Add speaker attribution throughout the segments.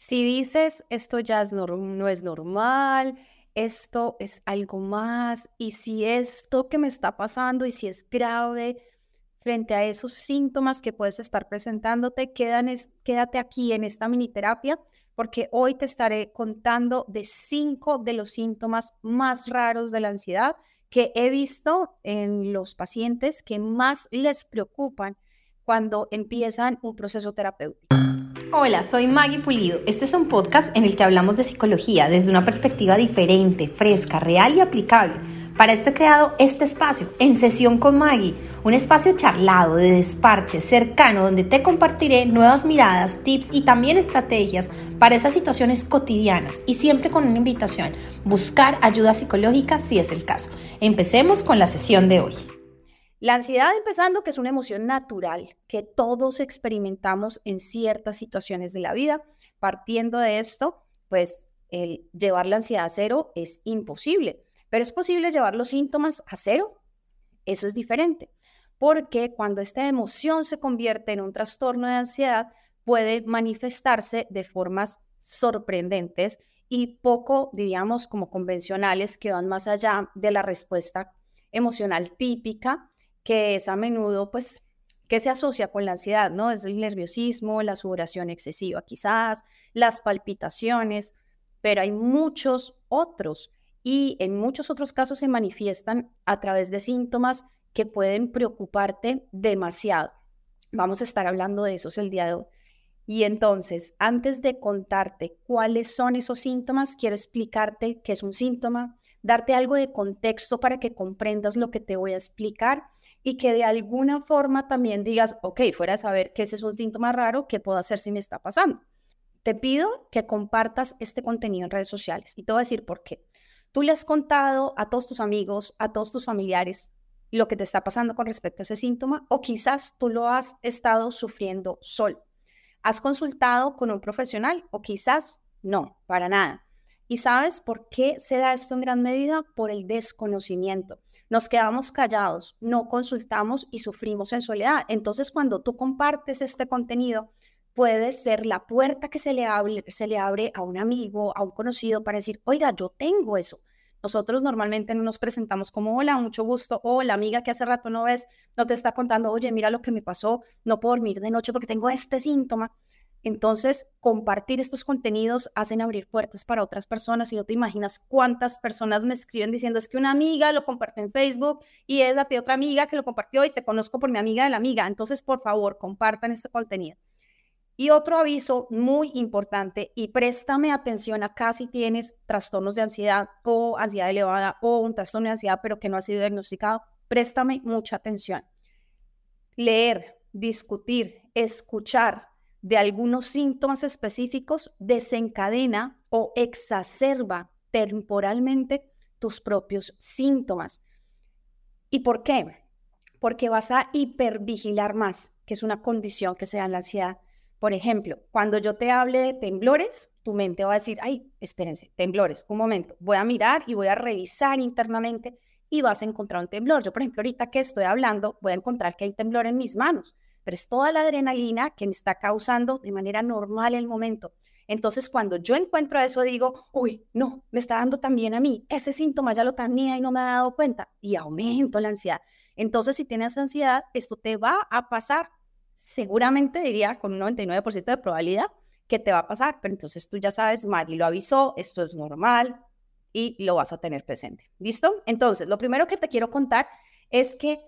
Speaker 1: Si dices esto ya no es normal, esto es algo más, y si esto que me está pasando y si es grave, frente a esos síntomas que puedes estar presentándote, quédate aquí en esta mini terapia porque hoy te estaré contando de cinco de los síntomas más raros de la ansiedad que he visto en los pacientes que más les preocupan cuando empiezan un proceso terapéutico.
Speaker 2: Hola, soy Maggie Pulido. Este es un podcast en el que hablamos de psicología desde una perspectiva diferente, fresca, real y aplicable para esto he creado este espacio, En Sesión con Maggie, un espacio charlado, de desparche, cercano, donde te compartiré nuevas miradas, tips y también estrategias para esas situaciones cotidianas y siempre con una invitación, buscar ayuda psicológica si es el caso. Empecemos con la sesión de hoy.
Speaker 1: La ansiedad empezando, que es una emoción natural que todos experimentamos en ciertas situaciones de la vida. Partiendo de esto, pues el llevar la ansiedad a cero es imposible pero es posible llevar los síntomas a cero. Eso es diferente, porque cuando esta emoción se convierte en un trastorno de ansiedad, puede manifestarse de formas sorprendentes y poco, diríamos, como convencionales que van más allá de la respuesta emocional típica, que es a menudo, pues, que se asocia con la ansiedad, ¿no? Es el nerviosismo, la sudoración excesiva quizás, las palpitaciones, pero hay muchos otros y en muchos otros casos se manifiestan a través de síntomas que pueden preocuparte demasiado. Vamos a estar hablando de esos el día de hoy. Y entonces, antes de contarte cuáles son esos síntomas, quiero explicarte qué es un síntoma, darte algo de contexto para que comprendas lo que te voy a explicar y que de alguna forma también digas, ok, fuera de saber que ese es un síntoma raro, ¿qué puedo hacer si me está pasando? Te pido que compartas este contenido en redes sociales y te voy a decir por qué. Tú le has contado a todos tus amigos, a todos tus familiares lo que te está pasando con respecto a ese síntoma o quizás tú lo has estado sufriendo solo. ¿Has consultado con un profesional o quizás no, para nada? ¿Y sabes por qué se da esto en gran medida? Por el desconocimiento. Nos quedamos callados, no consultamos y sufrimos en soledad. Entonces, cuando tú compartes este contenido, puede ser la puerta que se le, abre, se le abre a un amigo, a un conocido para decir, oiga, yo tengo eso. Nosotros normalmente no nos presentamos como, hola, mucho gusto, o la amiga que hace rato no ves, no te está contando, oye, mira lo que me pasó, no puedo dormir de noche porque tengo este síntoma. Entonces, compartir estos contenidos hacen abrir puertas para otras personas y no te imaginas cuántas personas me escriben diciendo es que una amiga lo compartió en Facebook y es la de otra amiga que lo compartió y te conozco por mi amiga de la amiga. Entonces, por favor, compartan este contenido. Y otro aviso muy importante, y préstame atención acá si tienes trastornos de ansiedad o ansiedad elevada o un trastorno de ansiedad pero que no ha sido diagnosticado, préstame mucha atención. Leer, discutir, escuchar de algunos síntomas específicos desencadena o exacerba temporalmente tus propios síntomas. ¿Y por qué? Porque vas a hipervigilar más, que es una condición que se da en la ansiedad por ejemplo, cuando yo te hable de temblores, tu mente va a decir, ay, espérense, temblores, un momento, voy a mirar y voy a revisar internamente y vas a encontrar un temblor. Yo, por ejemplo, ahorita que estoy hablando, voy a encontrar que hay temblor en mis manos, pero es toda la adrenalina que me está causando de manera normal el momento. Entonces, cuando yo encuentro eso, digo, uy, no, me está dando también a mí. Ese síntoma ya lo tenía y no me ha dado cuenta. Y aumento la ansiedad. Entonces, si tienes ansiedad, esto te va a pasar seguramente diría con un 99% de probabilidad que te va a pasar, pero entonces tú ya sabes, Maggie lo avisó, esto es normal y lo vas a tener presente. ¿Listo? Entonces, lo primero que te quiero contar es que,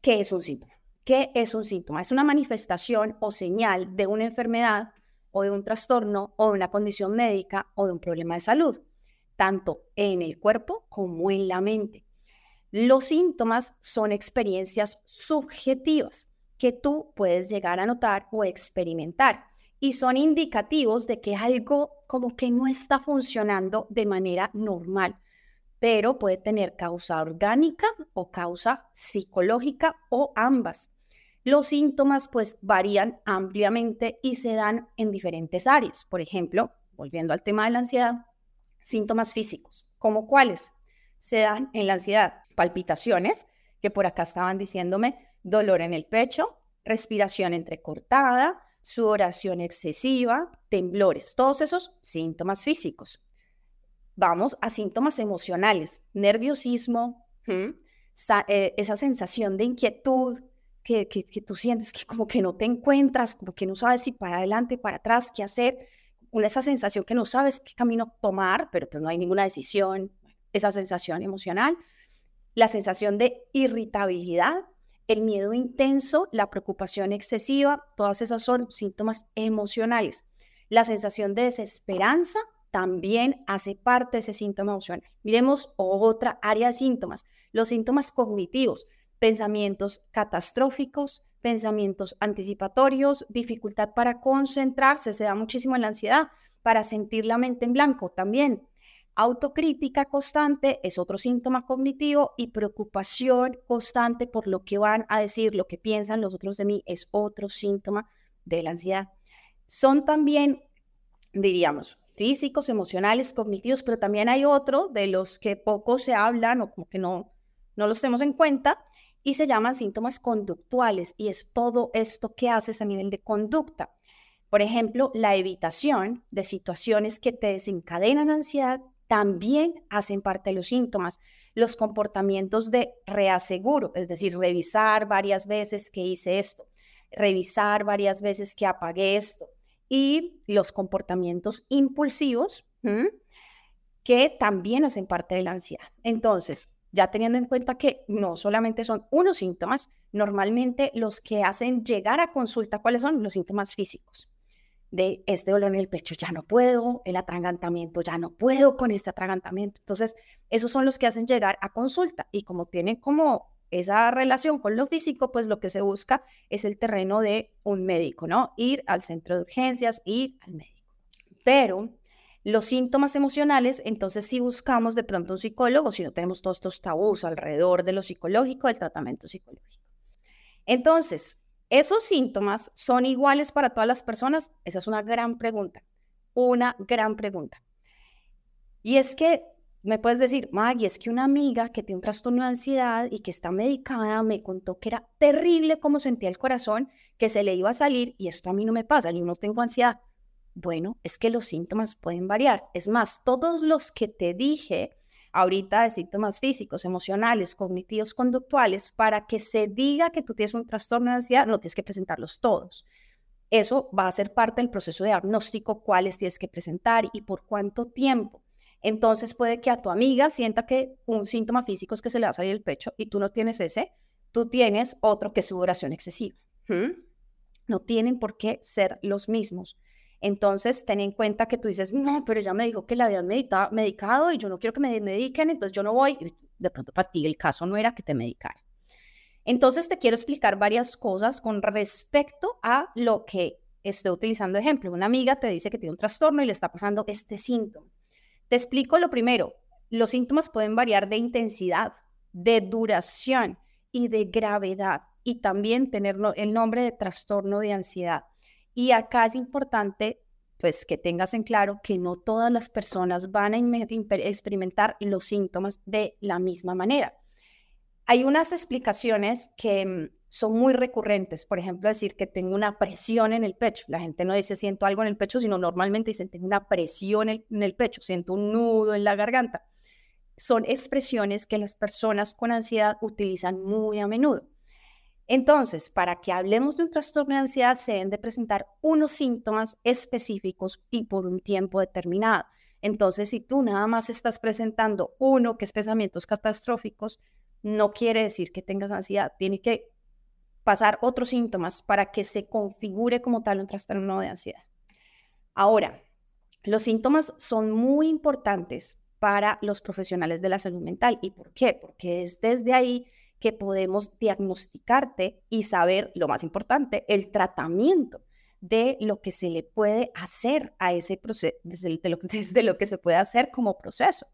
Speaker 1: ¿qué es un síntoma? ¿Qué es un síntoma? Es una manifestación o señal de una enfermedad o de un trastorno o de una condición médica o de un problema de salud, tanto en el cuerpo como en la mente. Los síntomas son experiencias subjetivas que tú puedes llegar a notar o experimentar y son indicativos de que algo como que no está funcionando de manera normal, pero puede tener causa orgánica o causa psicológica o ambas. Los síntomas pues varían ampliamente y se dan en diferentes áreas. Por ejemplo, volviendo al tema de la ansiedad, síntomas físicos, como cuáles se dan en la ansiedad, palpitaciones, que por acá estaban diciéndome dolor en el pecho, respiración entrecortada, sudoración excesiva, temblores, todos esos síntomas físicos. Vamos a síntomas emocionales, nerviosismo, eh, esa sensación de inquietud que, que, tú sientes que como que no te encuentras, como que no sabes si para adelante, para atrás, qué hacer, una, esa sensación que no sabes qué camino tomar, pero pues no hay ninguna decisión, esa sensación emocional, la sensación de irritabilidad, el miedo intenso, la preocupación excesiva, todas esas son síntomas emocionales. La sensación de desesperanza también hace parte de ese síntoma emocional. Miremos otra área de síntomas, los síntomas cognitivos, pensamientos catastróficos, pensamientos anticipatorios, dificultad para concentrarse, se da muchísimo en la ansiedad, para sentir la mente en blanco también. Autocrítica constante es otro síntoma cognitivo y preocupación constante por lo que van a decir, lo que piensan los otros de mí es otro síntoma de la ansiedad. Son también, diríamos, físicos, emocionales, cognitivos, pero también hay otro de los que poco se hablan o como que no, no los tenemos en cuenta y se llaman síntomas conductuales y es todo esto que haces a nivel de conducta. Por ejemplo, la evitación de situaciones que te desencadenan ansiedad también hacen parte de los síntomas. Los comportamientos de reaseguro, es decir, revisar varias veces que hice esto, revisar varias veces que apagué esto, y los comportamientos impulsivos, que también hacen parte de la ansiedad. Entonces, ya teniendo en cuenta que no solamente son unos síntomas, normalmente los que hacen llegar a consulta, ¿cuáles son? Los síntomas físicos. De este dolor en el pecho ya no puedo, el atragantamiento ya no puedo con este atragantamiento. Entonces, esos son los que hacen llegar a consulta y como tienen como esa relación con lo físico, pues lo que se busca es el terreno de un médico, ¿no? Ir al centro de urgencias, ir al médico. Pero los síntomas emocionales, entonces si buscamos de pronto un psicólogo, si no tenemos todos estos tabús alrededor de lo psicológico, del tratamiento psicológico. Entonces, ¿esos síntomas son iguales para todas las personas? Esa es una gran pregunta, una gran pregunta. Y es que me puedes decir, Maggie, es que una amiga que tiene un trastorno de ansiedad y que está medicada me contó que era terrible cómo sentía el corazón, que se le iba a salir y esto a mí no me pasa, yo no tengo ansiedad. Bueno, es que los síntomas pueden variar. Es más, todos los que te dije ahorita de síntomas físicos, emocionales, cognitivos, conductuales, para que se diga que tú tienes un trastorno de ansiedad, no tienes que presentarlos todos. Eso va a ser parte del proceso de diagnóstico, cuáles tienes que presentar y por cuánto tiempo. Entonces puede que a tu amiga sienta que un síntoma físico es que se le va a salir el pecho y tú no tienes ese, tú tienes otro que es sudoración excesiva. No tienen por qué ser los mismos. Entonces, ten en cuenta que tú dices, no, pero ya me dijo que la habían medicado y yo no quiero que me mediquen, entonces yo no voy. De pronto para ti el caso no era que te medicara. Entonces, te quiero explicar varias cosas con respecto a lo que estoy utilizando ejemplo. Una amiga te dice que tiene un trastorno y le está pasando este síntoma. Te explico lo primero. Los síntomas pueden variar de intensidad, de duración y de gravedad y también tener el nombre de trastorno de ansiedad. Y acá es importante pues que tengas en claro que no todas las personas van a experimentar los síntomas de la misma manera. Hay unas explicaciones que mm, son muy recurrentes. Por ejemplo, decir que tengo una presión en el pecho. La gente no dice siento algo en el pecho, sino normalmente dicen tengo una presión en, el pecho, siento un nudo en la garganta. Son expresiones que las personas con ansiedad utilizan muy a menudo. Entonces, para que hablemos de un trastorno de ansiedad, se deben de presentar unos síntomas específicos y por un tiempo determinado. Entonces, si tú nada más estás presentando uno que es pensamientos catastróficos, no quiere decir que tengas ansiedad. Tiene que pasar otros síntomas para que se configure como tal un trastorno de ansiedad. Ahora, los síntomas son muy importantes para los profesionales de la salud mental. ¿Y por qué? Porque es desde ahí que podemos diagnosticarte y saber, lo más importante, el tratamiento de lo que se le puede hacer a ese proceso, desde, lo, desde lo que se puede hacer como proceso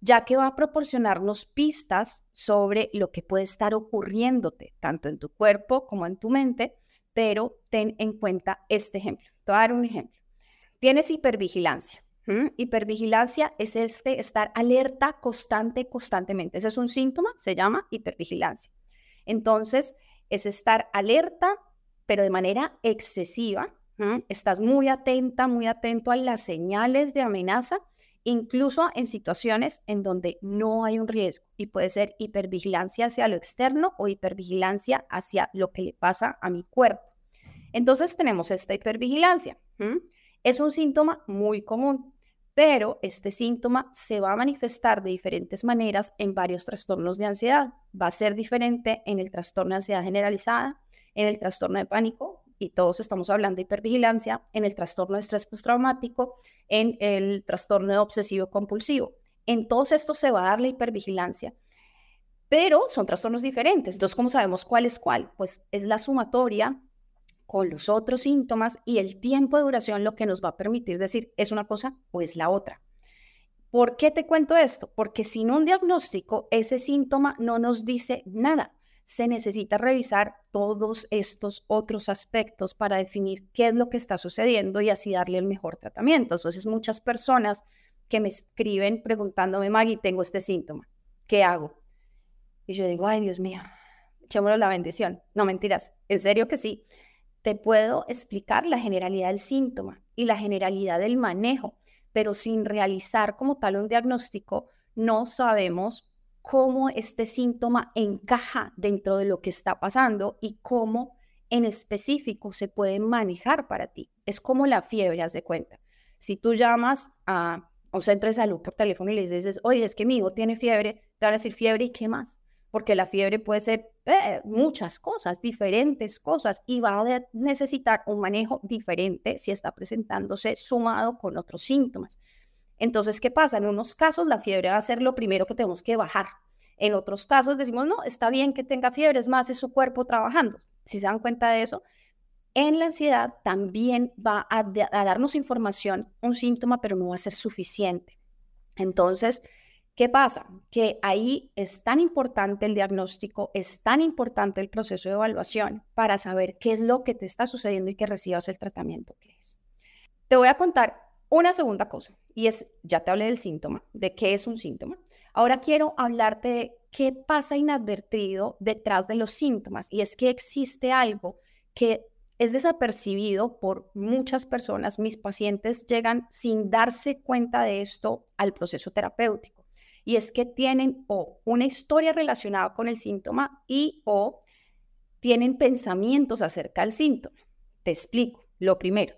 Speaker 1: ya que va a proporcionarnos pistas sobre lo que puede estar ocurriéndote, tanto en tu cuerpo como en tu mente, pero ten en cuenta este ejemplo. Te voy a dar un ejemplo. Tienes hipervigilancia. Hipervigilancia es este estar alerta constante, constantemente. Ese es un síntoma, se llama hipervigilancia. Entonces, es estar alerta, pero de manera excesiva, Estás muy atenta, muy atento a las señales de amenaza, incluso en situaciones en donde no hay un riesgo y puede ser hipervigilancia hacia lo externo o hipervigilancia hacia lo que le pasa a mi cuerpo. Entonces tenemos esta hipervigilancia. Es un síntoma muy común, pero este síntoma se va a manifestar de diferentes maneras en varios trastornos de ansiedad. Va a ser diferente en el trastorno de ansiedad generalizada, en el trastorno de pánico, y todos estamos hablando de hipervigilancia, en el trastorno de estrés postraumático, en el trastorno obsesivo compulsivo. En todos estos se va a dar la hipervigilancia, pero son trastornos diferentes. Entonces, ¿cómo sabemos cuál es cuál? Pues es la sumatoria con los otros síntomas y el tiempo de duración lo que nos va a permitir decir es una cosa o es la otra. ¿Por qué te cuento esto? Porque sin un diagnóstico, ese síntoma no nos dice nada se necesita revisar todos estos otros aspectos para definir qué es lo que está sucediendo y así darle el mejor tratamiento. Entonces, muchas personas que me escriben preguntándome, Maggie, tengo este síntoma, ¿qué hago? Y yo digo, ay, Dios mío, echémosle la bendición. No mentiras, en serio que sí. Te puedo explicar la generalidad del síntoma y la generalidad del manejo, pero sin realizar como tal un diagnóstico, no sabemos cómo este síntoma encaja dentro de lo que está pasando y cómo en específico se puede manejar para ti. Es como la fiebre, haz de cuenta. Si tú llamas a un centro de salud por teléfono y les dices, oye, es que mi hijo tiene fiebre, te van a decir fiebre y qué más. Porque la fiebre puede ser eh, muchas cosas, diferentes cosas, y va a necesitar un manejo diferente si está presentándose sumado con otros síntomas. Entonces, ¿qué pasa? En unos casos la fiebre va a ser lo primero que tenemos que bajar. En otros casos decimos, no, está bien que tenga fiebre, es más, es su cuerpo trabajando. Si se dan cuenta de eso, en la ansiedad también va a, a darnos información, un síntoma, pero no va a ser suficiente. Entonces, ¿Qué pasa? Que ahí es tan importante el diagnóstico, es tan importante el proceso de evaluación para saber qué es lo que te está sucediendo y que recibas el tratamiento que es. Te voy a contar una segunda cosa, y es, ya te hablé del síntoma, de qué es un síntoma. Ahora quiero hablarte de qué pasa inadvertido detrás de los síntomas, y es que existe algo que es desapercibido por muchas personas. Mis pacientes llegan sin darse cuenta de esto al proceso terapéutico, y es que tienen o una historia relacionada con el síntoma y o tienen pensamientos acerca del síntoma. Te explico. Lo primero,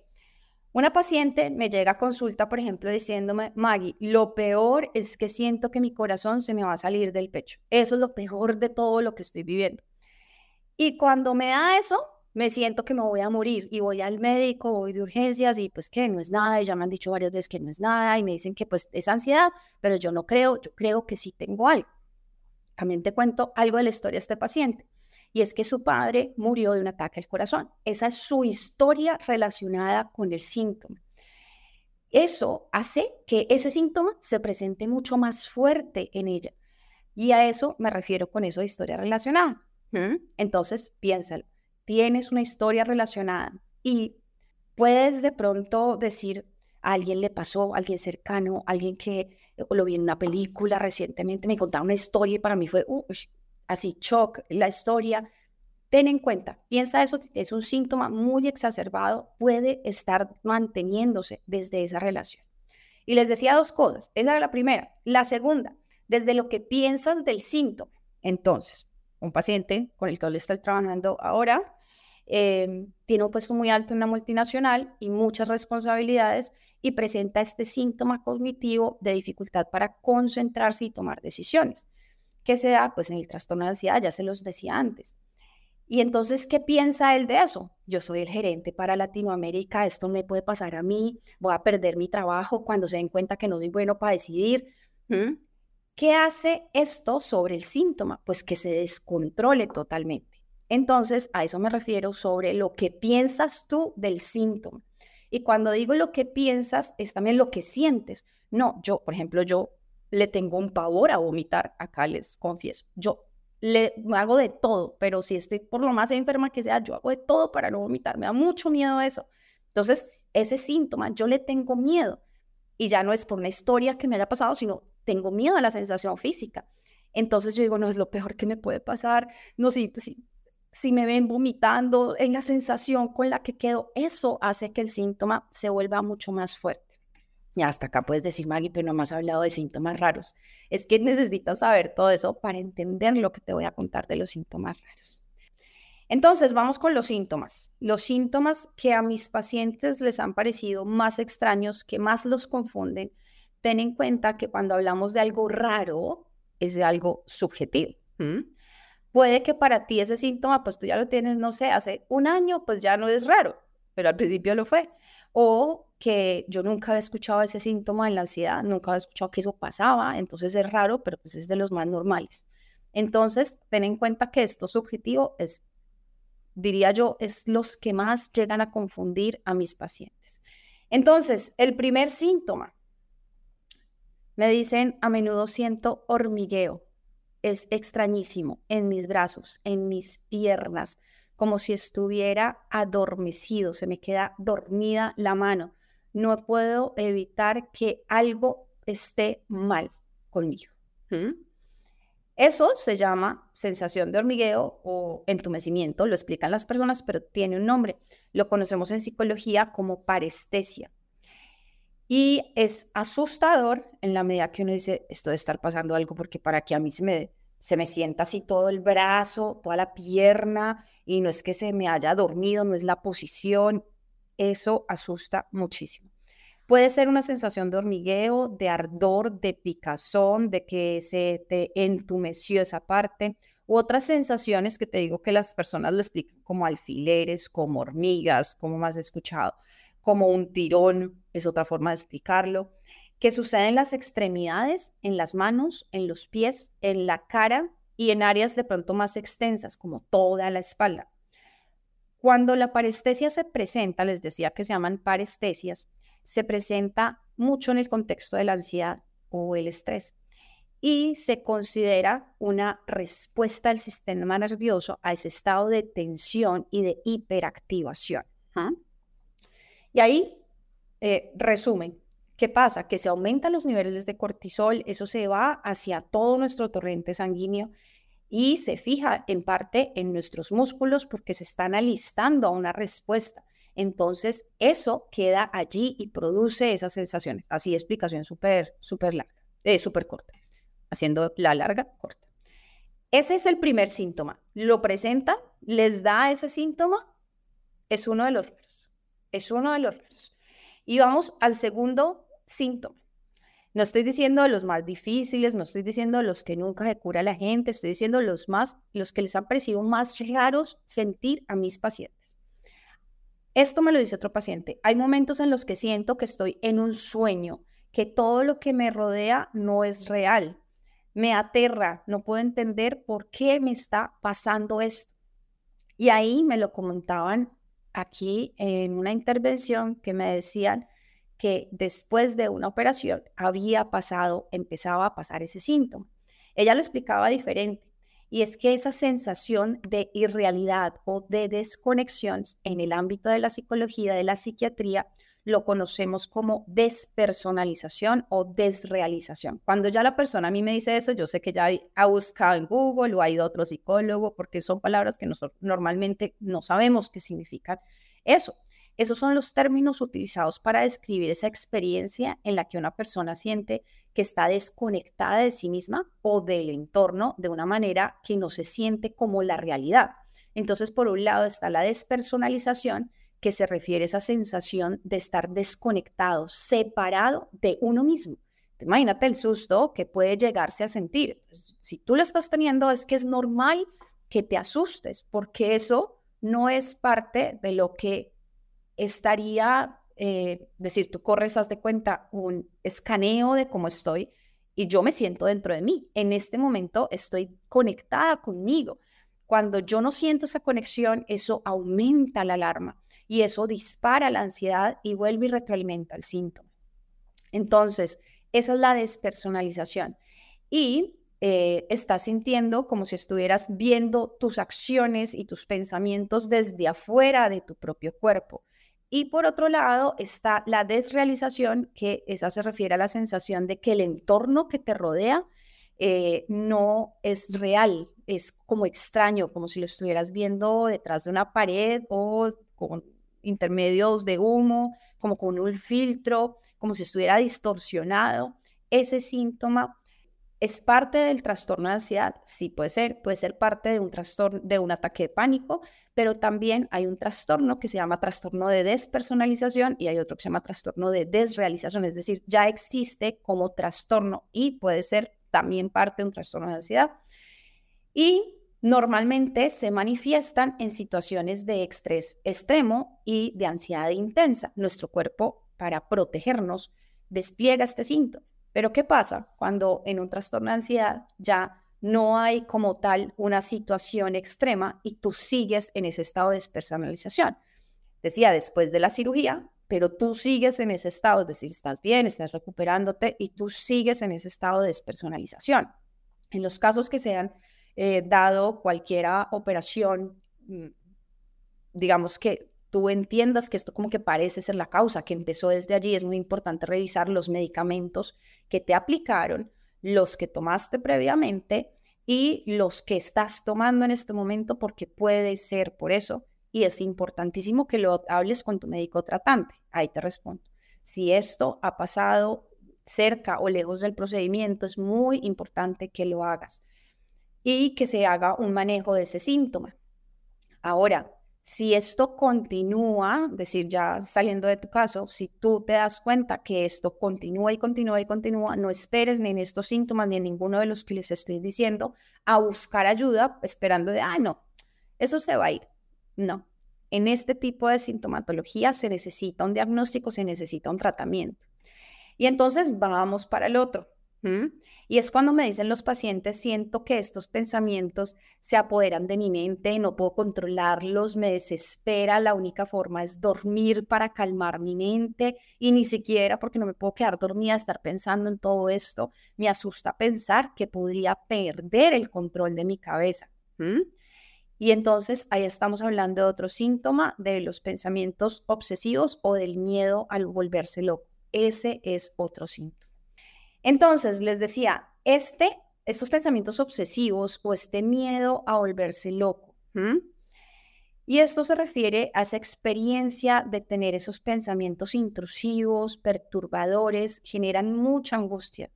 Speaker 1: una paciente me llega a consulta, por ejemplo, diciéndome, Maggie, lo peor es que siento que mi corazón se me va a salir del pecho. Eso es lo peor de todo lo que estoy viviendo. Y cuando me da eso, me siento que me voy a morir y voy al médico, voy de urgencias y pues que no es nada, y ya me han dicho varias veces que no es nada y me dicen que pues es ansiedad, pero yo no creo, yo creo que sí tengo algo. También te cuento algo de la historia de este paciente y es que su padre murió de un ataque al corazón. Esa es su historia relacionada con el síntoma. Eso hace que ese síntoma se presente mucho más fuerte en ella. Y a eso me refiero con eso de historia relacionada. Entonces, piénsalo. Tienes una historia relacionada y puedes de pronto decir, a alguien le pasó, a alguien cercano, a alguien que lo vi en una película recientemente, me contaba una historia y para mí fue, así, shock, la historia. Ten en cuenta, piensa eso, es un síntoma muy exacerbado, puede estar manteniéndose desde esa relación. Y les decía dos cosas, esa era la primera. La segunda, desde lo que piensas del síntoma. Entonces, un paciente con el que le estoy trabajando ahora eh, tiene un puesto muy alto en una multinacional y muchas responsabilidades y presenta este síntoma cognitivo de dificultad para concentrarse y tomar decisiones. ¿Qué se da? Pues en el trastorno de ansiedad, ya se los decía antes. Y entonces, ¿qué piensa él de eso? Yo soy el gerente para Latinoamérica, esto me puede pasar a mí, voy a perder mi trabajo cuando se den cuenta que no soy bueno para decidir. ¿Qué hace esto sobre el síntoma? Pues que se descontrole totalmente. Entonces, a eso me refiero sobre lo que piensas tú del síntoma. Y cuando digo lo que piensas, es también lo que sientes. No, yo, por ejemplo, yo le tengo un pavor a vomitar, acá les confieso. Yo le hago de todo, pero si estoy por lo más enferma que sea, yo hago de todo para no vomitar. Me da mucho miedo eso. Entonces, ese síntoma, yo le tengo miedo. Y ya no es por una historia que me haya pasado, sino tengo miedo a la sensación física. Entonces yo digo, no es lo peor que me puede pasar. No, sí, sí. Si me ven vomitando, en la sensación con la que quedo, eso hace que el síntoma se vuelva mucho más fuerte. Y hasta acá puedes decir, Maggie, pero no me hablado de síntomas raros. Es que necesitas saber todo eso para entender lo que te voy a contar de los síntomas raros. Entonces, vamos con los síntomas. Los síntomas que a mis pacientes les han parecido más extraños, que más los confunden, ten en cuenta que cuando hablamos de algo raro, es de algo subjetivo. Puede que para ti ese síntoma, pues tú ya lo tienes, no sé, hace un año, pues ya no es raro, pero al principio lo fue. O que yo nunca había escuchado ese síntoma en la ansiedad, nunca había escuchado que eso pasaba, entonces es raro, pero pues es de los más normales. Entonces, ten en cuenta que esto subjetivo es, diría yo, es los que más llegan a confundir a mis pacientes. Entonces, el primer síntoma, me dicen, a menudo siento hormigueo es extrañísimo en mis brazos, en mis piernas, como si estuviera adormecido, se me queda dormida la mano. No puedo evitar que algo esté mal conmigo. Eso se llama sensación de hormigueo o entumecimiento, lo explican las personas, pero tiene un nombre. Lo conocemos en psicología como parestesia. Y es asustador en la medida que uno dice, esto de estar pasando algo, porque para que a mí se me, se me sienta así todo el brazo, toda la pierna, y no es que se me haya dormido, no es la posición, eso asusta muchísimo. Puede ser una sensación de hormigueo, de ardor, de picazón, de que se te entumeció esa parte, u otras sensaciones que te digo que las personas lo explican como alfileres, como hormigas, como más escuchado como un tirón, es otra forma de explicarlo, que sucede en las extremidades, en las manos, en los pies, en la cara y en áreas de pronto más extensas, como toda la espalda. Cuando la parestesia se presenta, les decía que se llaman parestesias, se presenta mucho en el contexto de la ansiedad o el estrés y se considera una respuesta del sistema nervioso a ese estado de tensión y de hiperactivación. ¿ah? Y ahí, eh, resumen, ¿qué pasa? Que se aumentan los niveles de cortisol, eso se va hacia todo nuestro torrente sanguíneo y se fija en parte en nuestros músculos porque se están alistando a una respuesta. Entonces, eso queda allí y produce esas sensaciones. Así, explicación súper, súper larga, eh, súper corta, haciendo la larga corta. Ese es el primer síntoma. Lo presenta, les da ese síntoma, es uno de los es uno de los retos. Y vamos al segundo síntoma. No estoy diciendo los más difíciles, no estoy diciendo los que nunca se cura la gente, estoy diciendo los más, los que les han parecido más raros sentir a mis pacientes. Esto me lo dice otro paciente. Hay momentos en los que siento que estoy en un sueño, que todo lo que me rodea no es real. Me aterra, no puedo entender por qué me está pasando esto. Y ahí me lo comentaban aquí en una intervención que me decían que después de una operación había pasado, empezaba a pasar ese síntoma. Ella lo explicaba diferente y es que esa sensación de irrealidad o de desconexión en el ámbito de la psicología, de la psiquiatría, lo conocemos como despersonalización o desrealización. Cuando ya la persona a mí me dice eso, yo sé que ya ha buscado en Google o ha ido a otro psicólogo, porque son palabras que nosotros normalmente no sabemos qué significan eso. Esos son los términos utilizados para describir esa experiencia en la que una persona siente que está desconectada de sí misma o del entorno de una manera que no se siente como la realidad. Entonces, por un lado está la despersonalización, que se refiere a esa sensación de estar desconectado, separado de uno mismo. Imagínate el susto que puede llegarse a sentir. Si tú lo estás teniendo, es que es normal que te asustes, porque eso no es parte de lo que estaría, eh, decir, tú corres, haz de cuenta, un escaneo de cómo estoy y yo me siento dentro de mí. En este momento estoy conectada conmigo. Cuando yo no siento esa conexión, eso aumenta la alarma y eso dispara la ansiedad y vuelve y retroalimenta el síntoma. Entonces, esa es la despersonalización. Y eh, estás sintiendo como si estuvieras viendo tus acciones y tus pensamientos desde afuera de tu propio cuerpo. Y por otro lado está la desrealización, que esa se refiere a la sensación de que el entorno que te rodea eh, no es real, es como extraño, como si lo estuvieras viendo detrás de una pared o con intermedios de humo, como con un filtro, como si estuviera distorsionado. Ese síntoma ¿Es parte del trastorno de ansiedad? Sí, puede ser. Puede ser parte de un trastorno, de un ataque de pánico, pero también hay un trastorno que se llama trastorno de despersonalización y hay otro que se llama trastorno de desrealización, es decir, ya existe como trastorno y puede ser también parte de un trastorno de ansiedad. Y normalmente se manifiestan en situaciones de estrés extremo y de ansiedad intensa. Nuestro cuerpo, para protegernos, despliega este síntoma. Pero ¿qué pasa cuando en un trastorno de ansiedad ya no hay como tal una situación extrema y tú sigues en ese estado de despersonalización? Decía, después de la cirugía, pero tú sigues en ese estado, es decir, estás bien, estás recuperándote y tú sigues en ese estado de despersonalización. En los casos que se han eh, dado cualquier operación, mm, digamos que tú entiendas que esto como que parece ser la causa, que empezó desde allí, es muy importante revisar los medicamentos que te aplicaron, los que tomaste previamente y los que estás tomando en este momento, porque puede ser por eso. Y es importantísimo que lo hables con tu médico tratante. Ahí te respondo. Si esto ha pasado cerca o lejos del procedimiento, es muy importante que lo hagas y que se haga un manejo de ese síntoma. Ahora, si esto continúa, decir, ya saliendo de tu caso, si tú te das cuenta que esto continúa y continúa y continúa, no esperes ni en estos síntomas ni en ninguno de los que les estoy diciendo a buscar ayuda esperando de, ah, no, eso se va a ir. No, en este tipo de sintomatología se necesita un diagnóstico, se necesita un tratamiento. Y entonces vamos para el otro. Y es cuando me dicen los pacientes, siento que estos pensamientos se apoderan de mi mente, no puedo controlarlos, me desespera, la única forma es dormir para calmar mi mente y ni siquiera porque no me puedo quedar dormida, estar pensando en todo esto, me asusta pensar que podría perder el control de mi cabeza. Y entonces ahí estamos hablando de otro síntoma de los pensamientos obsesivos o del miedo al volverse loco. Ese es otro síntoma. Entonces, les decía, este, estos pensamientos obsesivos o este miedo a volverse loco. Y esto se refiere a esa experiencia de tener esos pensamientos intrusivos, perturbadores, generan mucha angustia.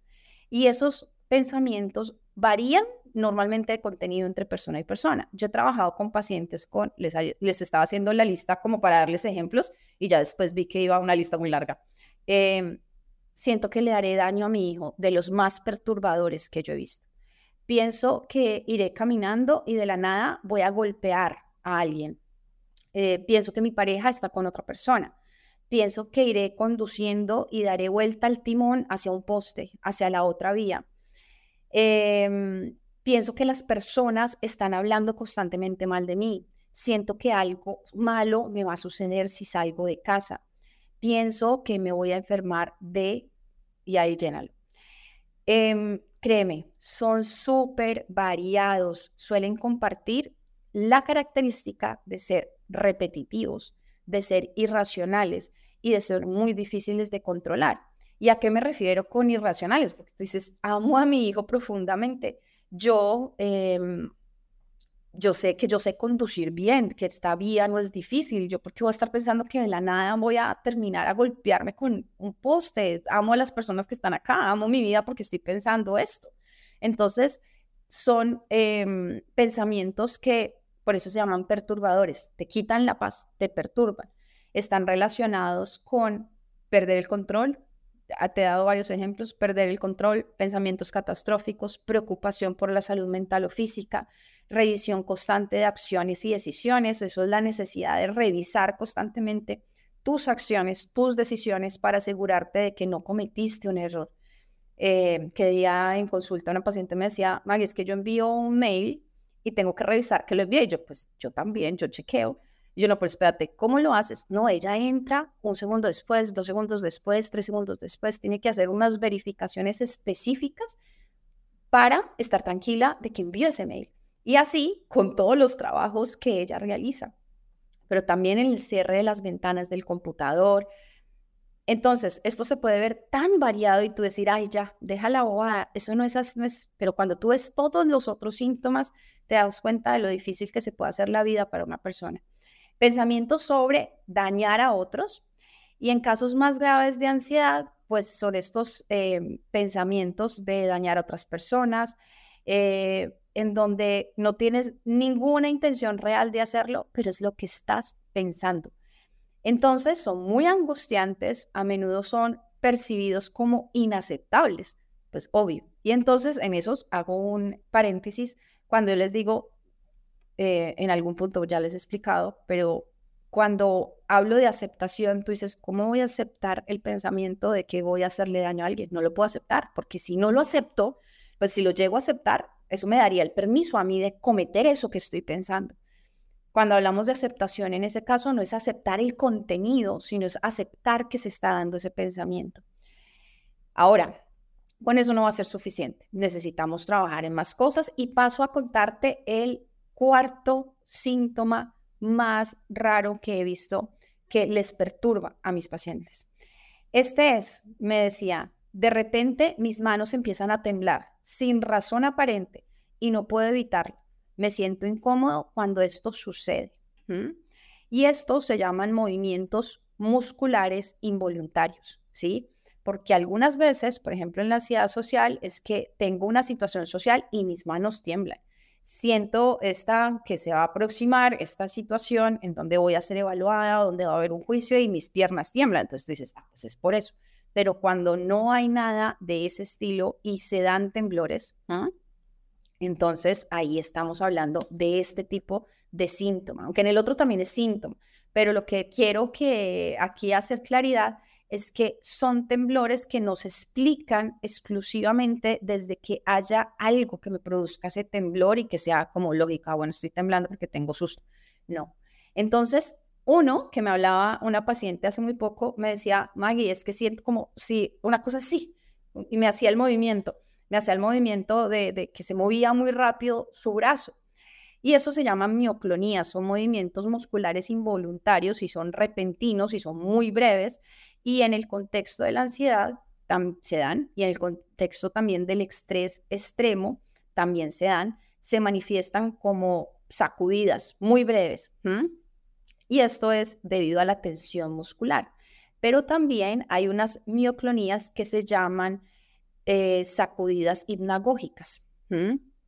Speaker 1: Y esos pensamientos varían normalmente de contenido entre persona y persona. Yo he trabajado con pacientes con, les, estaba haciendo la lista como para darles ejemplos y ya después vi que iba una lista muy larga. Eh, siento que le daré daño a mi hijo, de los más perturbadores que yo he visto. Pienso que iré caminando y de la nada voy a golpear a alguien. Eh, pienso que mi pareja está con otra persona. Pienso que iré conduciendo y daré vuelta al timón hacia un poste, hacia la otra vía. Em, pienso que las personas están hablando constantemente mal de mí. Siento que algo malo me va a suceder si salgo de casa pienso que me voy a enfermar de, y ahí llénalo. Em, créeme, son súper variados, suelen compartir la característica de ser repetitivos, de ser irracionales y de ser muy difíciles de controlar. ¿Y a qué me refiero con irracionales? Porque tú dices, amo a mi hijo profundamente. Yo em, yo sé que yo sé conducir bien, que esta vía no es difícil. Yo porque voy a estar pensando que de la nada voy a terminar a golpearme con un poste. Amo a las personas que están acá, amo mi vida porque estoy pensando esto. Entonces, son em, pensamientos que por eso se llaman perturbadores. Te quitan la paz, te perturban. Están relacionados con perder el control. Te he dado varios ejemplos, perder el control, pensamientos catastróficos, preocupación por la salud mental o física, revisión constante de acciones y decisiones. Eso es la necesidad de revisar constantemente tus acciones, tus decisiones para asegurarte de que no cometiste un error. Eh, que día en consulta una paciente me decía, Maggie, es que yo envío un mail y tengo que revisar que lo envié. yo, pues yo también, yo chequeo. Yo no, pero espérate, ¿cómo lo haces? No, ella entra un segundo después, dos segundos después, tres segundos después, tiene que hacer unas verificaciones específicas para estar tranquila de que envió ese mail. Y así con todos los trabajos que ella realiza. Pero también en el cierre de las ventanas del computador, Entonces, esto se puede ver tan variado y tú decir, ay, ya, déjala bobada, eso no es así, no es, pero cuando tú ves todos los otros síntomas, te das cuenta de lo difícil que se puede hacer la vida para una persona. Pensamientos sobre dañar a otros y en casos más graves de ansiedad, pues son estos eh, pensamientos de dañar a otras personas, eh, en donde no tienes ninguna intención real de hacerlo, pero es lo que estás pensando. Entonces son muy angustiantes, a menudo son percibidos como inaceptables, pues obvio. Y entonces en esos hago un paréntesis cuando yo les digo, eh, en algún punto ya les he explicado, pero cuando hablo de aceptación, tú dices, ¿cómo voy a aceptar el pensamiento de que voy a hacerle daño a alguien? No lo puedo aceptar, porque si no lo acepto, pues si lo llego a aceptar, eso me daría el permiso a mí de cometer eso que estoy pensando. Cuando hablamos de aceptación, en ese caso no es aceptar el contenido, sino es aceptar que se está dando ese pensamiento. Ahora, con eso no va a ser suficiente. Necesitamos trabajar en más cosas y paso a contarte el cuarto síntoma más raro que he visto que les perturba a mis pacientes. Este es, me decía, de repente mis manos empiezan a temblar sin razón aparente y no puedo evitarlo. Me siento incómodo cuando esto sucede. Y esto se llaman movimientos musculares involuntarios, ¿sí? Porque algunas veces, por ejemplo, en la ansiedad social, es que tengo una situación social y mis manos tiemblan. Siento esta que se va a aproximar esta situación en donde voy a ser evaluada, donde va a haber un juicio y mis piernas tiemblan. Entonces tú dices, ah, pues es por eso. Pero cuando no hay nada de ese estilo y se dan temblores, ¿ah? Entonces, ahí estamos hablando de este tipo de síntoma, aunque en el otro también es síntoma, pero lo que quiero que aquí hacer claridad es que son temblores que no se explican exclusivamente desde que haya algo que me produzca ese temblor y que sea como lógica, bueno, estoy temblando porque tengo susto. No. Entonces, uno que me hablaba, una paciente hace muy poco, me decía, Maggie, es que siento como si una cosa así, y me hacía el movimiento me hacía el movimiento de, que se movía muy rápido su brazo. Y eso se llama mioclonía, son movimientos musculares involuntarios y son repentinos y son muy breves. Y en el contexto de la ansiedad se dan, y en el contexto también del estrés extremo también se dan, se manifiestan como sacudidas muy breves. Y esto es debido a la tensión muscular. Pero también hay unas mioclonías que se llaman eh, sacudidas hipnagógicas.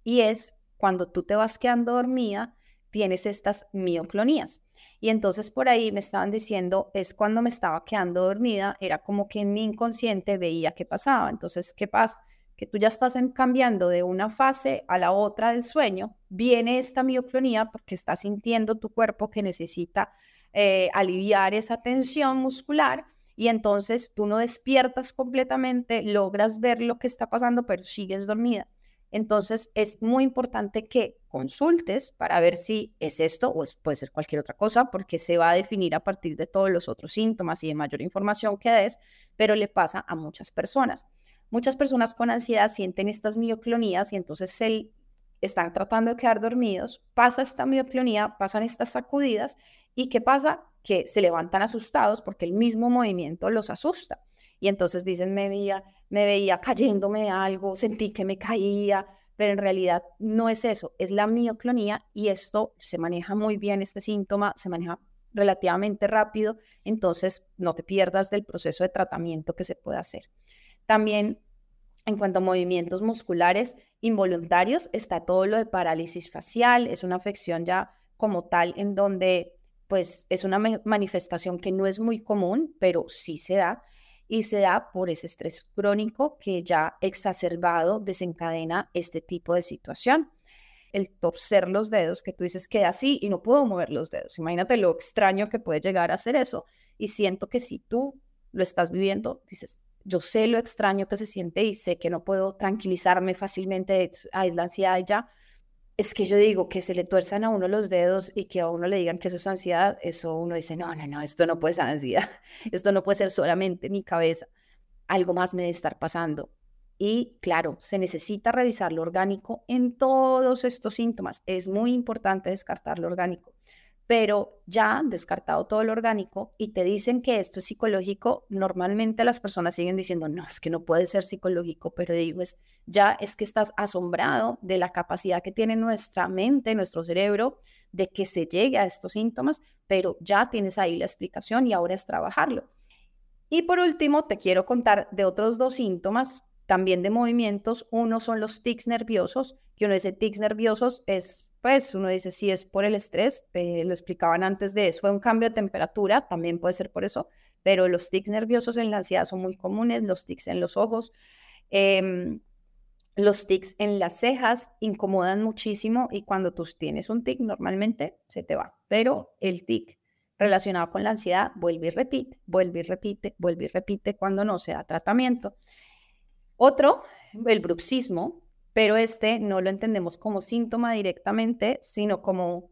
Speaker 1: Y es cuando tú te vas quedando dormida, tienes estas mioclonías. Y entonces por ahí me estaban diciendo, es cuando me estaba quedando dormida, era como que en mi inconsciente veía qué pasaba. Entonces, ¿qué pasa? Que tú ya estás cambiando de una fase a la otra del sueño, viene esta mioclonía porque estás sintiendo tu cuerpo que necesita eh, aliviar esa tensión muscular y entonces tú no despiertas completamente, logras ver lo que está pasando, pero sigues dormida. Entonces es muy importante que consultes para ver si es esto o puede ser cualquier otra cosa, porque se va a definir a partir de todos los otros síntomas y de mayor información que des, pero le pasa a muchas personas. Muchas personas con ansiedad sienten estas mioclonías y entonces se están tratando de quedar dormidos, pasa esta mioclonía, pasan estas sacudidas y ¿qué pasa? que se levantan asustados porque el mismo movimiento los asusta. Y entonces dicen, me veía, me veía cayéndome algo, sentí que me caía, pero en realidad no es eso, es la mioclonía y esto se maneja muy bien, este síntoma se maneja relativamente rápido, entonces no te pierdas del proceso de tratamiento que se puede hacer. También en cuanto a movimientos musculares involuntarios, está todo lo de parálisis facial, es una afección ya como tal en donde pues es una manifestación que no es muy común, pero sí se da y se da por ese estrés crónico que ya exacerbado desencadena este tipo de situación. El torcer los dedos, que tú dices que así y no puedo mover los dedos. Imagínate lo extraño que puede llegar a ser eso. Y siento que si tú lo estás viviendo, dices, yo sé lo extraño que se siente y sé que no puedo tranquilizarme fácilmente, es la ansiedad ya, es que yo digo que se le tuerzan a uno los dedos y que a uno le digan que eso es ansiedad, eso uno dice, no, no, no, esto no puede ser ansiedad, esto no puede ser solamente mi cabeza, algo más me debe estar pasando. Y claro, se necesita revisar lo orgánico en todos estos síntomas. Es muy importante descartar lo orgánico, pero ya han descartado todo lo orgánico y te dicen que esto es psicológico, normalmente las personas siguen diciendo, no, es que no puede ser psicológico, pero digo, es, ya es que estás asombrado de la capacidad que tiene nuestra mente, nuestro cerebro, de que se llegue a estos síntomas, pero ya tienes ahí la explicación y ahora es trabajarlo. Y por último, te quiero contar de otros dos síntomas, también de movimientos. Uno son los tics nerviosos, que uno dice tics nerviosos es pues uno dice, si es por el estrés, eh, lo explicaban antes de eso, fue un cambio de temperatura, también puede ser por eso, pero los tics nerviosos en la ansiedad son muy comunes, los tics en los ojos, em, los tics en las cejas incomodan muchísimo y cuando tú tienes un tic normalmente se te va, pero el tic relacionado con la ansiedad vuelve y repite, vuelve y repite, vuelve y repite cuando no se da tratamiento. Otro, el bruxismo, pero este no lo entendemos como síntoma directamente, sino como,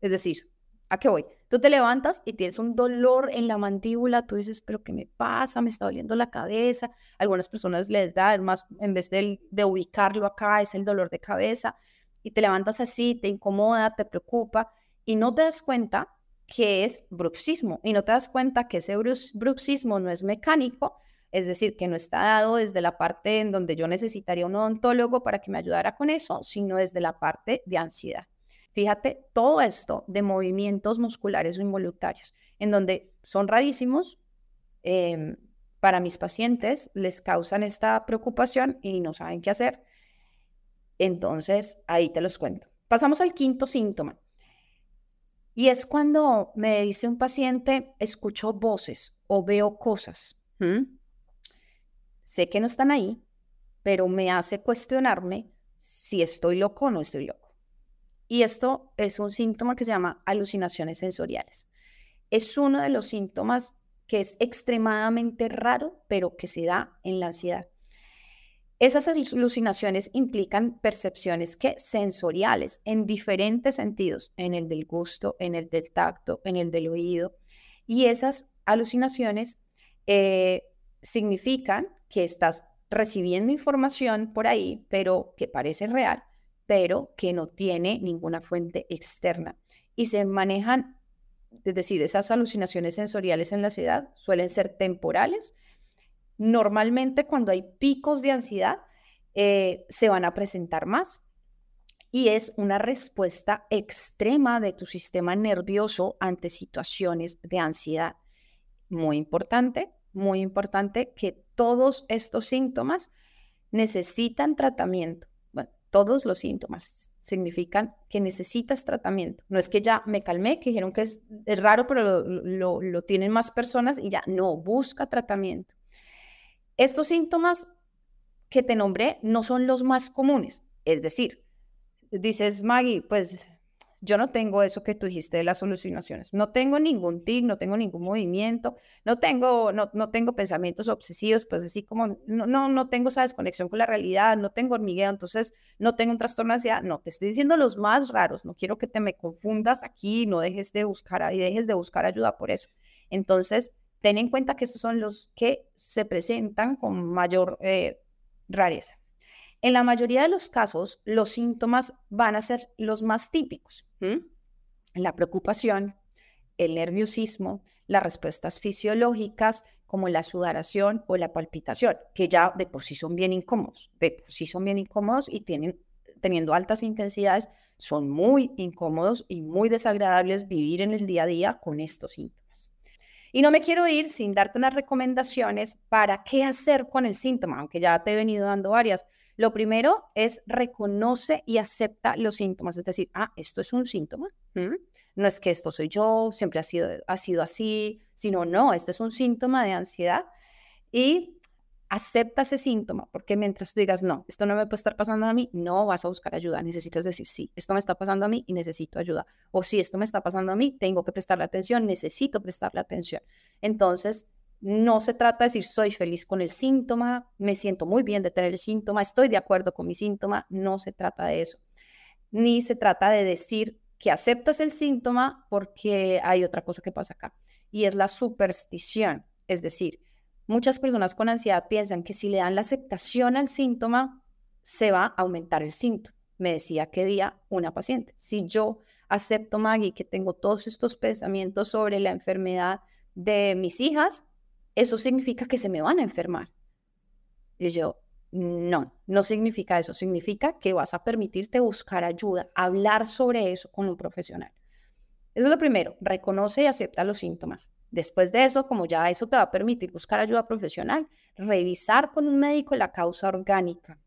Speaker 1: es decir, ¿a qué voy? Tú te levantas y tienes un dolor en la mandíbula, tú dices, pero ¿qué me pasa? Me está doliendo la cabeza. Algunas personas les da, más en vez de ubicarlo acá, es el dolor de cabeza. Y te levantas así, te incomoda, te preocupa y no te das cuenta que es bruxismo y no te das cuenta que ese bruxismo no es mecánico, es decir, que no está dado desde la parte en donde yo necesitaría un odontólogo para que me ayudara con eso, sino desde la parte de ansiedad. Fíjate, todo esto de movimientos musculares o involuntarios, en donde son rarísimos, em, para mis pacientes les causan esta preocupación y no saben qué hacer. Entonces, ahí te los cuento. Pasamos al quinto síntoma. Y es cuando me dice un paciente, escucho voces o veo cosas sé que no están ahí, pero me hace cuestionarme si estoy loco o no estoy loco. Y esto es un síntoma que se llama alucinaciones sensoriales. Es uno de los síntomas que es extremadamente raro, pero que se da en la ansiedad. Esas alucinaciones implican percepciones que sensoriales en diferentes sentidos, en el del gusto, en el del tacto, en el del oído. Y esas alucinaciones eh, significan que estás recibiendo información por ahí, pero que parece real, pero que no tiene ninguna fuente externa. Y se manejan, es decir, esas alucinaciones sensoriales en la ansiedad suelen ser temporales. Normalmente cuando hay picos de ansiedad, eh, se van a presentar más. Y es una respuesta extrema de tu sistema nervioso ante situaciones de ansiedad. Muy importante, muy importante que todos estos síntomas necesitan tratamiento. Todos los síntomas significan que necesitas tratamiento. No es que ya me calmé, que dijeron que es, raro, pero lo tienen más personas y ya no, busca tratamiento. Estos síntomas que te nombré no son los más comunes. Es decir, dices, Maggie, pues yo no tengo eso que tú dijiste de las alucinaciones. No tengo ningún tic, no tengo ningún movimiento, no tengo, no, no tengo pensamientos obsesivos, pues así como no, no, no tengo esa desconexión con la realidad, no tengo hormigueo, entonces no tengo un trastorno de ansiedad. No, te estoy diciendo los más raros. No quiero que te me confundas aquí, no dejes de buscar y dejes de buscar ayuda por eso. Entonces, ten en cuenta que estos son los que se presentan con mayor eh, rareza. En la mayoría de los casos, los síntomas van a ser los más típicos. La preocupación, el nerviosismo, las respuestas fisiológicas como la sudoración o la palpitación, que ya de por sí son bien incómodos, de por sí son bien incómodos y tienen, teniendo altas intensidades, son muy incómodos y muy desagradables vivir en el día a día con estos síntomas. Y no me quiero ir sin darte unas recomendaciones para qué hacer con el síntoma, aunque ya te he venido dando varias, lo primero es reconoce y acepta los síntomas, es decir, ah, esto es un síntoma, no es que esto soy yo, siempre ha sido, ha sido así, sino no, este es un síntoma de ansiedad y acepta ese síntoma, porque mientras tú digas, no, esto no me puede estar pasando a mí, no vas a buscar ayuda, necesitas decir, sí, esto me está pasando a mí y necesito ayuda, o si esto me está pasando a mí, tengo que prestarle atención, necesito prestarle atención. Entonces, no se trata de decir soy feliz con el síntoma, me siento muy bien de tener el síntoma, estoy de acuerdo con mi síntoma, no se trata de eso. Ni se trata de decir que aceptas el síntoma porque hay otra cosa que pasa acá y es la superstición. Es decir, muchas personas con ansiedad piensan que si le dan la aceptación al síntoma, se va a aumentar el síntoma. Me decía que día una paciente, si yo acepto, Maggie, que tengo todos estos pensamientos sobre la enfermedad de mis hijas, eso significa que se me van a enfermar. Y yo, no, no significa eso, significa que vas a permitirte buscar ayuda, hablar sobre eso con un profesional. Eso es lo primero, reconoce y acepta los síntomas. Después de eso, como ya eso te va a permitir buscar ayuda profesional, revisar con un médico la causa orgánica,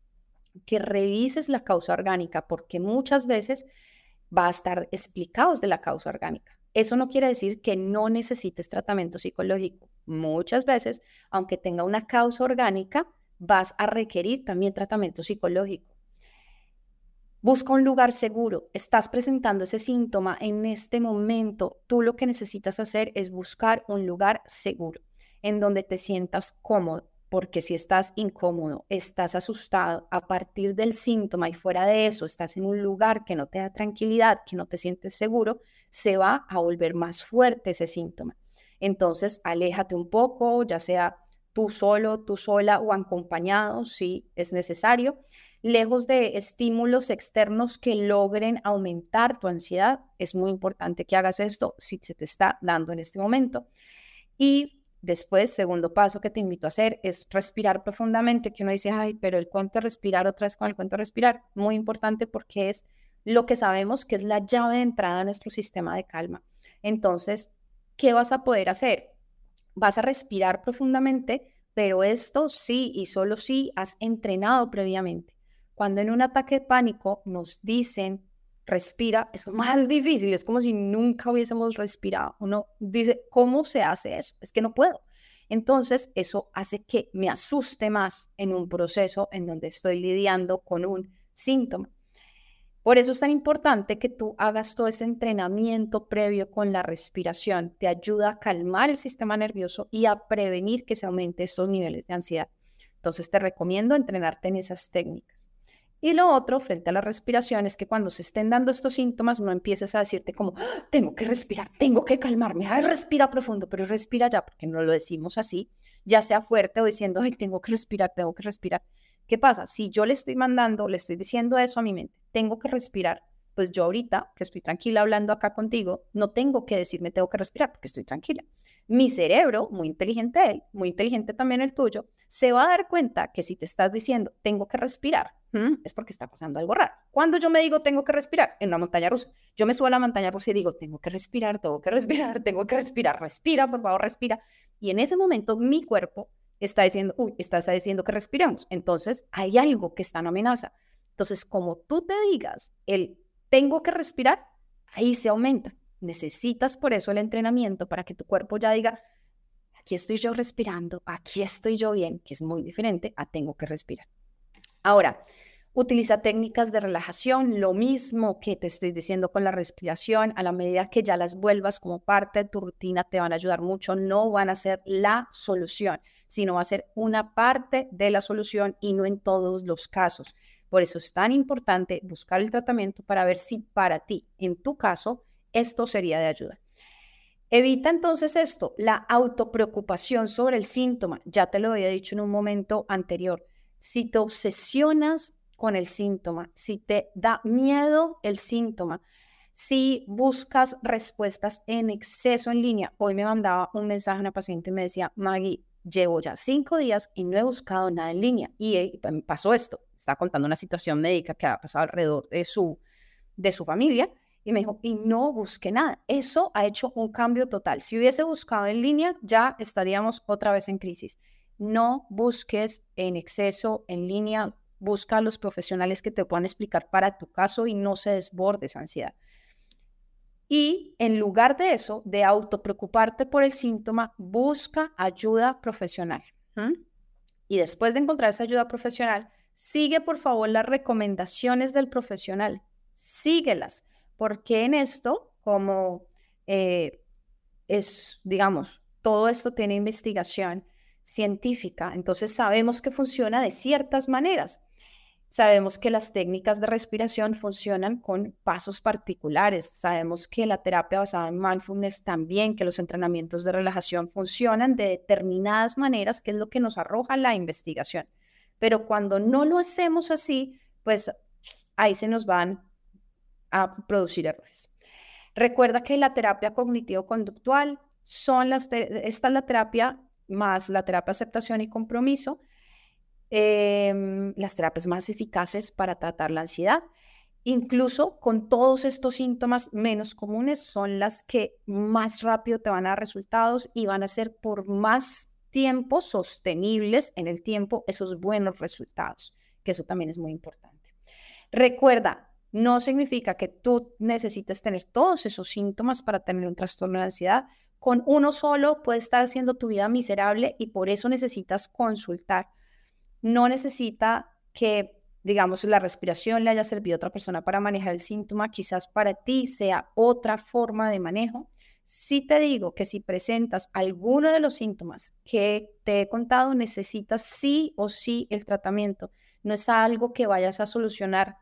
Speaker 1: que revises la causa orgánica, porque muchas veces va a estar explicados de la causa orgánica. Eso no quiere decir que no necesites tratamiento psicológico. Muchas veces, aunque tenga una causa orgánica, vas a requerir también tratamiento psicológico. Busca un lugar seguro. Estás presentando ese síntoma en este momento. Tú lo que necesitas hacer es buscar un lugar seguro en donde te sientas cómodo, porque si estás incómodo, estás asustado a partir del síntoma y fuera de eso estás en un lugar que no te da tranquilidad, que no te sientes seguro, se va a volver más fuerte ese síntoma. Entonces, aléjate un poco, ya sea tú solo, tú sola o acompañado, si es necesario, lejos de estímulos externos que logren aumentar tu ansiedad. Es muy importante que hagas esto si se te está dando en este momento. Y después, segundo paso que te invito a hacer es respirar profundamente, que uno dice, ay, pero el cuento respirar otra vez con el cuento respirar, muy importante porque es lo que sabemos que es la llave de entrada a nuestro sistema de calma. Entonces, ¿qué vas a poder hacer? vas a respirar profundamente, pero esto sí y solo sí has entrenado previamente. Cuando en un ataque de pánico nos dicen respira, es más difícil, es como si nunca hubiésemos respirado. Uno dice, ¿cómo se hace eso? Es que no puedo. Entonces, eso hace que me asuste más en un proceso en donde estoy lidiando con un síntoma. Por eso es tan importante que tú hagas todo ese entrenamiento previo con la respiración. Te ayuda a calmar el sistema nervioso y a prevenir que se aumente estos niveles de ansiedad. Entonces te recomiendo entrenarte en esas técnicas. Y lo otro, frente a la respiración, es que cuando se estén dando estos síntomas, no empieces a decirte como, ¡Ah! tengo que respirar, tengo que calmarme, ay, respira profundo, pero respira ya, porque no lo decimos así, ya sea fuerte o diciendo, ay, tengo que respirar, tengo que respirar. ¿Qué pasa? Si yo le estoy mandando, le estoy diciendo eso a mi mente, tengo que respirar, pues yo ahorita, que estoy tranquila hablando acá contigo, no tengo que decirme tengo que respirar porque estoy tranquila. Mi cerebro, muy inteligente él, muy inteligente también el tuyo, se va a dar cuenta que si te estás diciendo tengo que respirar, es porque está pasando algo raro. Cuando yo me digo tengo que respirar en la montaña rusa, yo me subo a la montaña rusa y digo tengo que respirar, tengo que respirar, tengo que respirar, respira, por favor, respira. Y en ese momento mi cuerpo está diciendo, uy, estás diciendo que respiramos. Entonces hay algo que está en amenaza. Entonces, como tú te digas, el tengo que respirar, ahí se aumenta. Necesitas por eso el entrenamiento para que tu cuerpo ya diga, aquí estoy yo respirando, aquí estoy yo bien, que es muy diferente a tengo que respirar. Ahora, Utiliza técnicas de relajación, lo mismo que te estoy diciendo con la respiración, a la medida que ya las vuelvas como parte de tu rutina, te van a ayudar mucho, no van a ser la solución, sino va a ser una parte de la solución y no en todos los casos. Por eso es tan importante buscar el tratamiento para ver si para ti, en tu caso, esto sería de ayuda. Evita entonces esto, la autopreocupación sobre el síntoma. Ya te lo había dicho en un momento anterior. Si te obsesionas con el síntoma, si te da miedo el síntoma, si buscas respuestas en exceso en línea. Hoy me mandaba un mensaje a una paciente y me decía, Maggie, llevo ya cinco días y no he buscado nada en línea. Y eh, pasó esto, está contando una situación médica que ha pasado alrededor de su, de su familia. Y me dijo, y no busqué nada. Eso ha hecho un cambio total. Si hubiese buscado en línea, ya estaríamos otra vez en crisis. No busques en exceso en línea busca a los profesionales que te puedan explicar para tu caso y no se desborde esa ansiedad. Y en lugar de eso, de autopreocuparte por el síntoma, busca ayuda profesional. Y después de encontrar esa ayuda profesional, sigue por favor las recomendaciones del profesional. Síguelas, porque en esto, como eh, es, digamos, todo esto tiene investigación científica, entonces sabemos que funciona de ciertas maneras. Sabemos que las técnicas de respiración funcionan con pasos particulares. Sabemos que la terapia basada en mindfulness también, que los entrenamientos de relajación funcionan de determinadas maneras, que es lo que nos arroja la investigación. Pero cuando no lo hacemos así, pues ahí se nos van a producir errores. Recuerda que la terapia cognitivo-conductual son las, esta es la terapia más la terapia aceptación y compromiso, em, las terapias más eficaces para tratar la ansiedad. Incluso con todos estos síntomas menos comunes son las que más rápido te van a dar resultados y van a ser por más tiempo sostenibles en el tiempo esos buenos resultados, que eso también es muy importante. Recuerda, no significa que tú necesites tener todos esos síntomas para tener un trastorno de ansiedad. Con uno solo puede estar haciendo tu vida miserable y por eso necesitas consultar. No necesita que digamos, la respiración le haya servido a otra persona para manejar el síntoma, quizás para ti sea otra forma de manejo. Si te digo que si presentas alguno de los síntomas que te he contado, necesitas sí o sí el tratamiento. No es algo que vayas a solucionar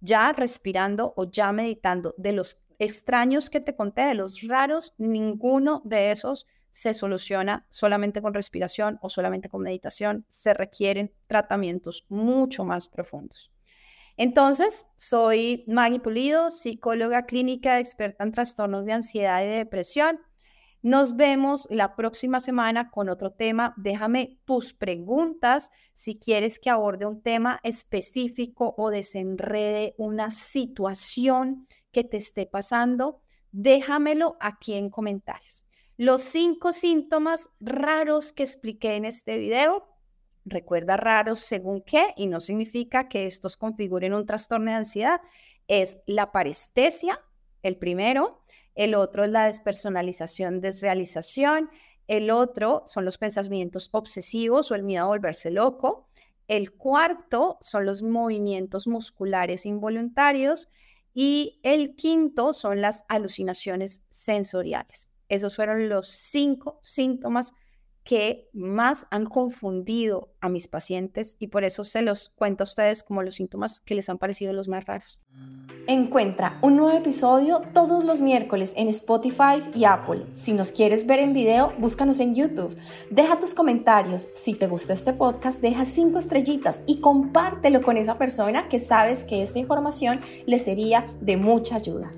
Speaker 1: ya respirando o ya meditando. De los extraños que te conté, de los raros, ninguno de esos se soluciona solamente con respiración o solamente con meditación, se requieren tratamientos mucho más profundos. Entonces, soy Maggie Pulido, psicóloga clínica experta en trastornos de ansiedad y de depresión. Nos vemos la próxima semana con otro tema. Déjame tus preguntas si quieres que aborde un tema específico o desenrede una situación que te esté pasando. Déjamelo aquí en comentarios. Los cinco síntomas raros que expliqué en este video, recuerda raros según qué, y no significa que estos configuren un trastorno de ansiedad, es la parestesia, el primero, el otro es la despersonalización, desrealización, el otro son los pensamientos obsesivos o el miedo a volverse loco, el cuarto son los movimientos musculares involuntarios y el quinto son las alucinaciones sensoriales. Esos fueron los cinco síntomas que más han confundido a mis pacientes y por eso se los cuento a ustedes como los síntomas que les han parecido los más raros.
Speaker 2: Encuentra un nuevo episodio todos los miércoles en Spotify y Apple. Si nos quieres ver en video, búscanos en YouTube. Deja tus comentarios. Si te gusta este podcast, deja cinco estrellitas y compártelo con esa persona que sabes que esta información le sería de mucha ayuda.